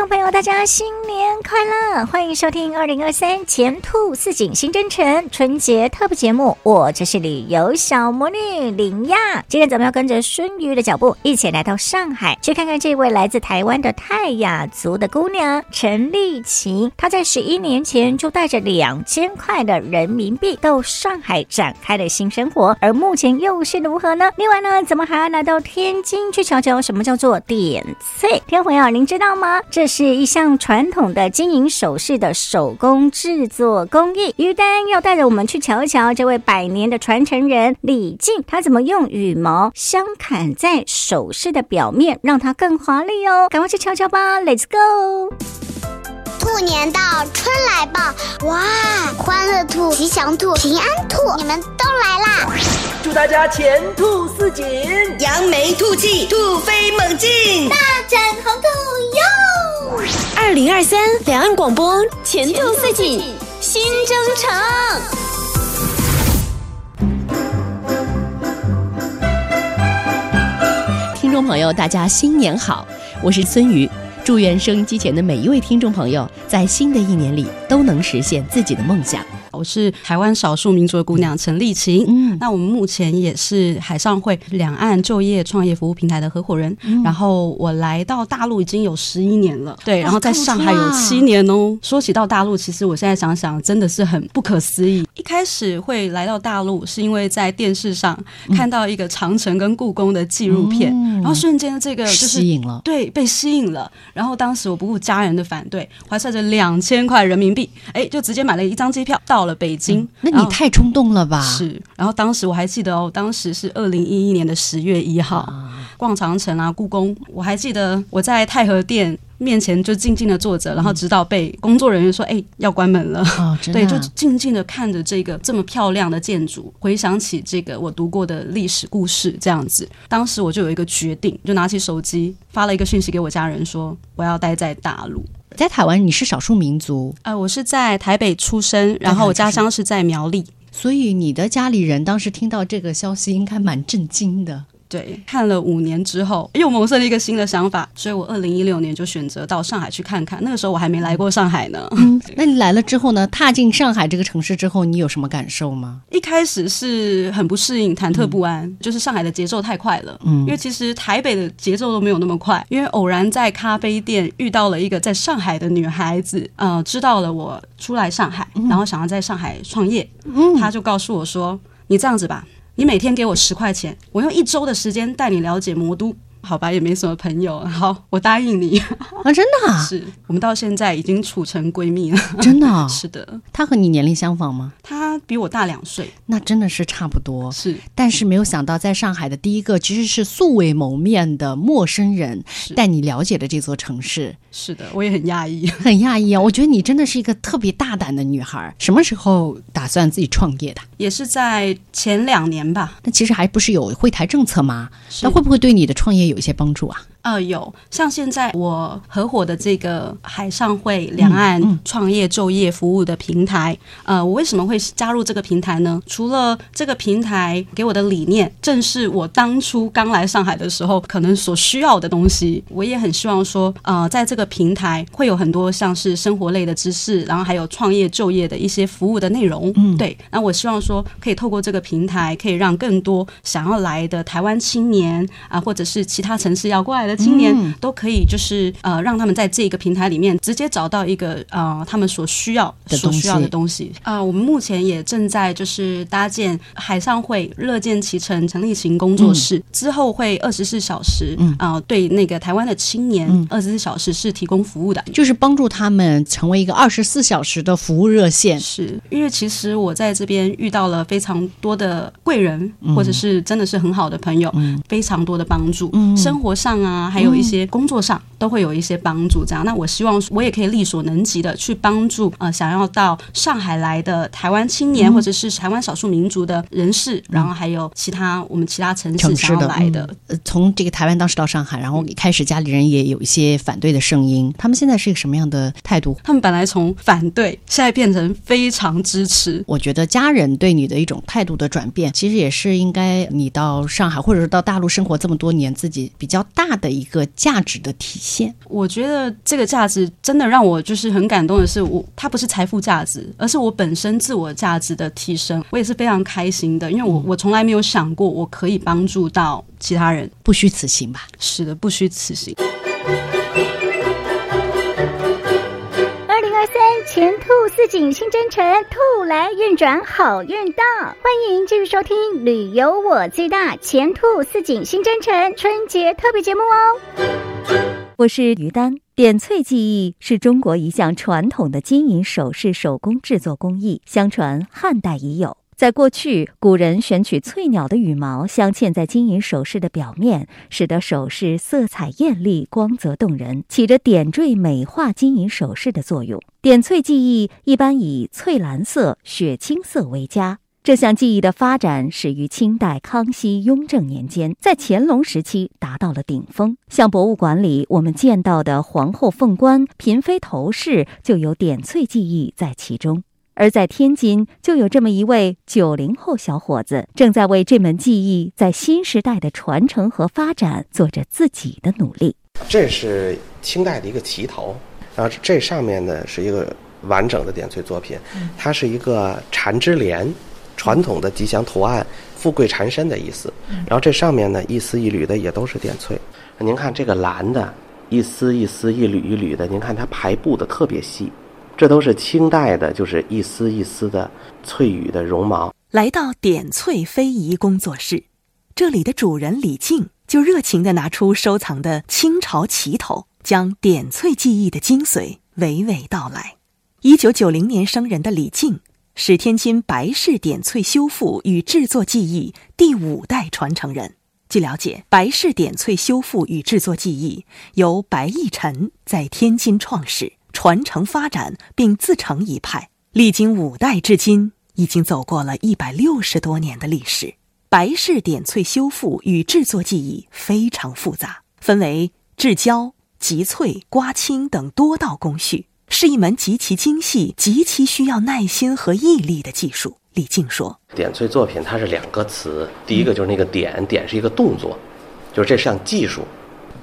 众朋友，大家新年快乐！欢迎收听二零二三前兔似锦新征程春节特别节目。我就是旅游小魔女林亚。今天咱们要跟着孙瑜的脚步，一起来到上海，去看看这位来自台湾的泰雅族的姑娘陈丽琴。她在十一年前就带着两千块的人民币到上海展开了新生活，而目前又是如何呢？另外呢，咱们还要来到天津去瞧瞧什么叫做点翠。听众朋友，您知道？吗？这是一项传统的金银首饰的手工制作工艺。于丹要带着我们去瞧一瞧这位百年的传承人李静，他怎么用羽毛镶嵌在首饰的表面，让它更华丽哦！赶快去瞧瞧吧，Let's go！兔年到，春来报，哇，欢乐兔、吉祥兔、平安兔，你们都来啦！祝大家前兔似锦，扬眉吐气，兔飞猛进，大展宏图哟！二零二三两岸广播前途似锦新征程，听众朋友，大家新年好，我是孙瑜。祝愿收音机前的每一位听众朋友，在新的一年里都能实现自己的梦想。我是台湾少数民族的姑娘陈丽琴，嗯，那我们目前也是海上会两岸就业创业服务平台的合伙人。嗯、然后我来到大陆已经有十一年了，对，然后在上海有七年哦。说起到大陆，其实我现在想想，真的是很不可思议。一开始会来到大陆，是因为在电视上看到一个长城跟故宫的纪录片，嗯、然后瞬间这个就是吸引了，对，被吸引了。然后当时我不顾家人的反对，怀揣着两千块人民币，哎，就直接买了一张机票到了。北京，那你太冲动了吧？是，然后当时我还记得哦，当时是二零一一年的十月一号，逛长城啊，故宫，我还记得我在太和殿面前就静静的坐着，然后直到被工作人员说：“哎，要关门了。” 对，就静静的看着这个这么漂亮的建筑，回想起这个我读过的历史故事，这样子，当时我就有一个决定，就拿起手机发了一个讯息给我家人说：“我要待在大陆。”在台湾，你是少数民族？呃，我是在台北出生，然后我家乡是在苗栗，所以你的家里人当时听到这个消息，应该蛮震惊的。对，看了五年之后，又萌生了一个新的想法，所以我二零一六年就选择到上海去看看。那个时候我还没来过上海呢。嗯，那你来了之后呢？踏进上海这个城市之后，你有什么感受吗？一开始是很不适应，忐忑不安，嗯、就是上海的节奏太快了。嗯，因为其实台北的节奏都没有那么快。因为偶然在咖啡店遇到了一个在上海的女孩子，呃，知道了我出来上海，然后想要在上海创业。嗯，她就告诉我说：“你这样子吧。”你每天给我十块钱，我用一周的时间带你了解魔都。好吧，也没什么朋友。好，我答应你 啊，真的啊，是我们到现在已经处成闺蜜了，真的啊，是的。她和你年龄相仿吗？她比我大两岁，那真的是差不多。是，但是没有想到，在上海的第一个其实是素未谋面的陌生人带你了解的这座城市。是的，我也很讶异，很讶异啊！我觉得你真的是一个特别大胆的女孩。什么时候打算自己创业的？也是在前两年吧。那其实还不是有惠台政策吗？那会不会对你的创业有一些帮助啊？呃，有，像现在我合伙的这个海上会两岸创业就业服务的平台，嗯嗯、呃，我为什么会加入这个平台呢？除了这个平台给我的理念，正是我当初刚来上海的时候可能所需要的东西，我也很希望说，呃，在这个平台会有很多像是生活类的知识，然后还有创业就业的一些服务的内容。嗯，对，那我希望说，可以透过这个平台，可以让更多想要来的台湾青年啊、呃，或者是其他城市要过来的。青年都可以，就是呃，让他们在这个平台里面直接找到一个呃，他们所需要所需要的东西啊、呃。我们目前也正在就是搭建海上会乐见其成成立型工作室，嗯、之后会二十四小时啊、呃，对那个台湾的青年二十四小时是提供服务的，就是帮助他们成为一个二十四小时的服务热线。是因为其实我在这边遇到了非常多的贵人，或者是真的是很好的朋友，嗯、非常多的帮助，嗯、生活上啊。啊，还有一些工作上都会有一些帮助。这样，那我希望我也可以力所能及的去帮助呃想要到上海来的台湾青年，或者是台湾少数民族的人士，然后还有其他我们其他城市想要来的。呃，从这个台湾当时到上海，然后一开始家里人也有一些反对的声音，他们现在是一个什么样的态度？他们本来从反对，现在变成非常支持。我觉得家人对你的一种态度的转变，其实也是应该你到上海或者是到大陆生活这么多年，自己比较大的一个价值的体现。我觉得这个价值真的让我就是很感动的是，我它不是财富价值，而是我本身自我价值的提升。我也是非常开心的，因为我我从来没有想过我可以帮助到其他人，不虚此行吧？是的，不虚此行。前兔似锦新征程，兔来运转好运到。欢迎继续收听《旅游我最大》前兔似锦新征程春节特别节目哦。我是于丹。点翠技艺是中国一项传统的金银首饰手工制作工艺，相传汉代已有。在过去，古人选取翠鸟的羽毛镶嵌在金银首饰的表面，使得首饰色彩艳丽、光泽动人，起着点缀美化金银首饰的作用。点翠技艺一般以翠蓝色、雪青色为佳。这项技艺的发展始于清代康熙、雍正年间，在乾隆时期达到了顶峰。像博物馆里我们见到的皇后凤冠、嫔妃头饰，就有点翠技艺在其中。而在天津，就有这么一位九零后小伙子，正在为这门技艺在新时代的传承和发展做着自己的努力。这是清代的一个旗头，然后这上面呢是一个完整的点翠作品，它是一个缠枝莲，传统的吉祥图案，富贵缠身的意思。然后这上面呢一丝一缕的也都是点翠。您看这个蓝的，一丝一丝、一缕一缕的，您看它排布的特别细。这都是清代的，就是一丝一丝的翠羽的绒毛。来到点翠非遗工作室，这里的主人李静就热情地拿出收藏的清朝旗头，将点翠技艺的精髓娓娓道来。一九九零年生人的李静是天津白氏点翠修复与制作技艺第五代传承人。据了解，白氏点翠修复与制作技艺由白义臣在天津创始。传承发展并自成一派，历经五代至今，已经走过了一百六十多年的历史。白氏点翠修复与制作技艺非常复杂，分为制胶、集翠、刮青等多道工序，是一门极其精细、极其需要耐心和毅力的技术。李静说：“点翠作品它是两个词，第一个就是那个点，点是一个动作，就是这项技术，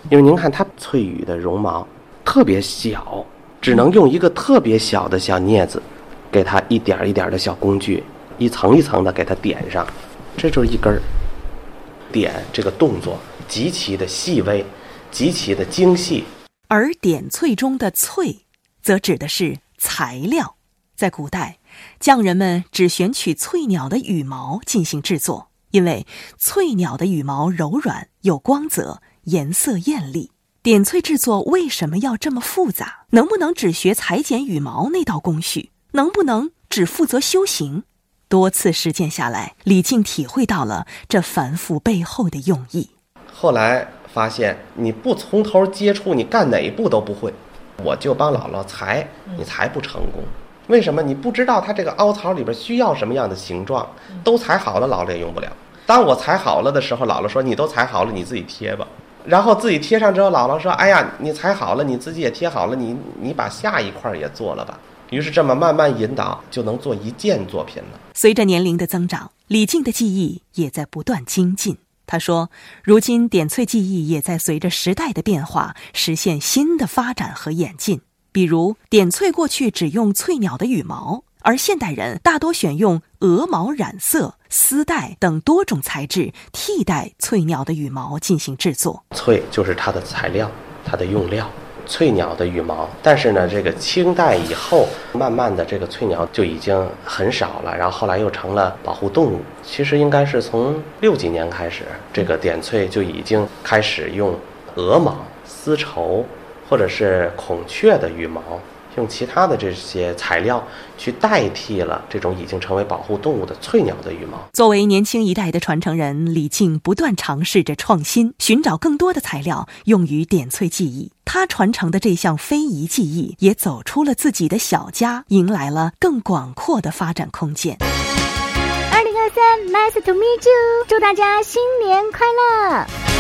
因为您看它翠羽的绒毛特别小。”只能用一个特别小的小镊子，给它一点一点的小工具，一层一层的给它点上，这就是一根儿点。这个动作极其的细微，极其的精细。而点翠中的“翠”，则指的是材料。在古代，匠人们只选取翠鸟的羽毛进行制作，因为翠鸟的羽毛柔软有光泽，颜色艳丽。点翠制作为什么要这么复杂？能不能只学裁剪羽毛那道工序？能不能只负责修行？多次实践下来，李静体会到了这繁复背后的用意。后来发现，你不从头接触，你干哪一步都不会。我就帮姥姥裁，你裁不成功。为什么？你不知道它这个凹槽里边需要什么样的形状，都裁好了，姥姥也用不了。当我裁好了的时候，姥姥说：“你都裁好了，你自己贴吧。”然后自己贴上之后，姥姥说：“哎呀，你裁好了，你自己也贴好了，你你把下一块也做了吧。”于是这么慢慢引导，就能做一件作品了。随着年龄的增长，李静的技艺也在不断精进。他说：“如今点翠技艺也在随着时代的变化，实现新的发展和演进。比如点翠过去只用翠鸟的羽毛。”而现代人大多选用鹅毛染色、丝带等多种材质替代翠鸟的羽毛进行制作。翠就是它的材料，它的用料，翠鸟的羽毛。但是呢，这个清代以后，慢慢的这个翠鸟就已经很少了，然后后来又成了保护动物。其实应该是从六几年开始，这个点翠就已经开始用鹅毛、丝绸或者是孔雀的羽毛。用其他的这些材料去代替了这种已经成为保护动物的翠鸟的羽毛。作为年轻一代的传承人，李静不断尝试着创新，寻找更多的材料用于点翠技艺。他传承的这项非遗技艺也走出了自己的小家，迎来了更广阔的发展空间。二零二三，Nice to meet you！祝大家新年快乐！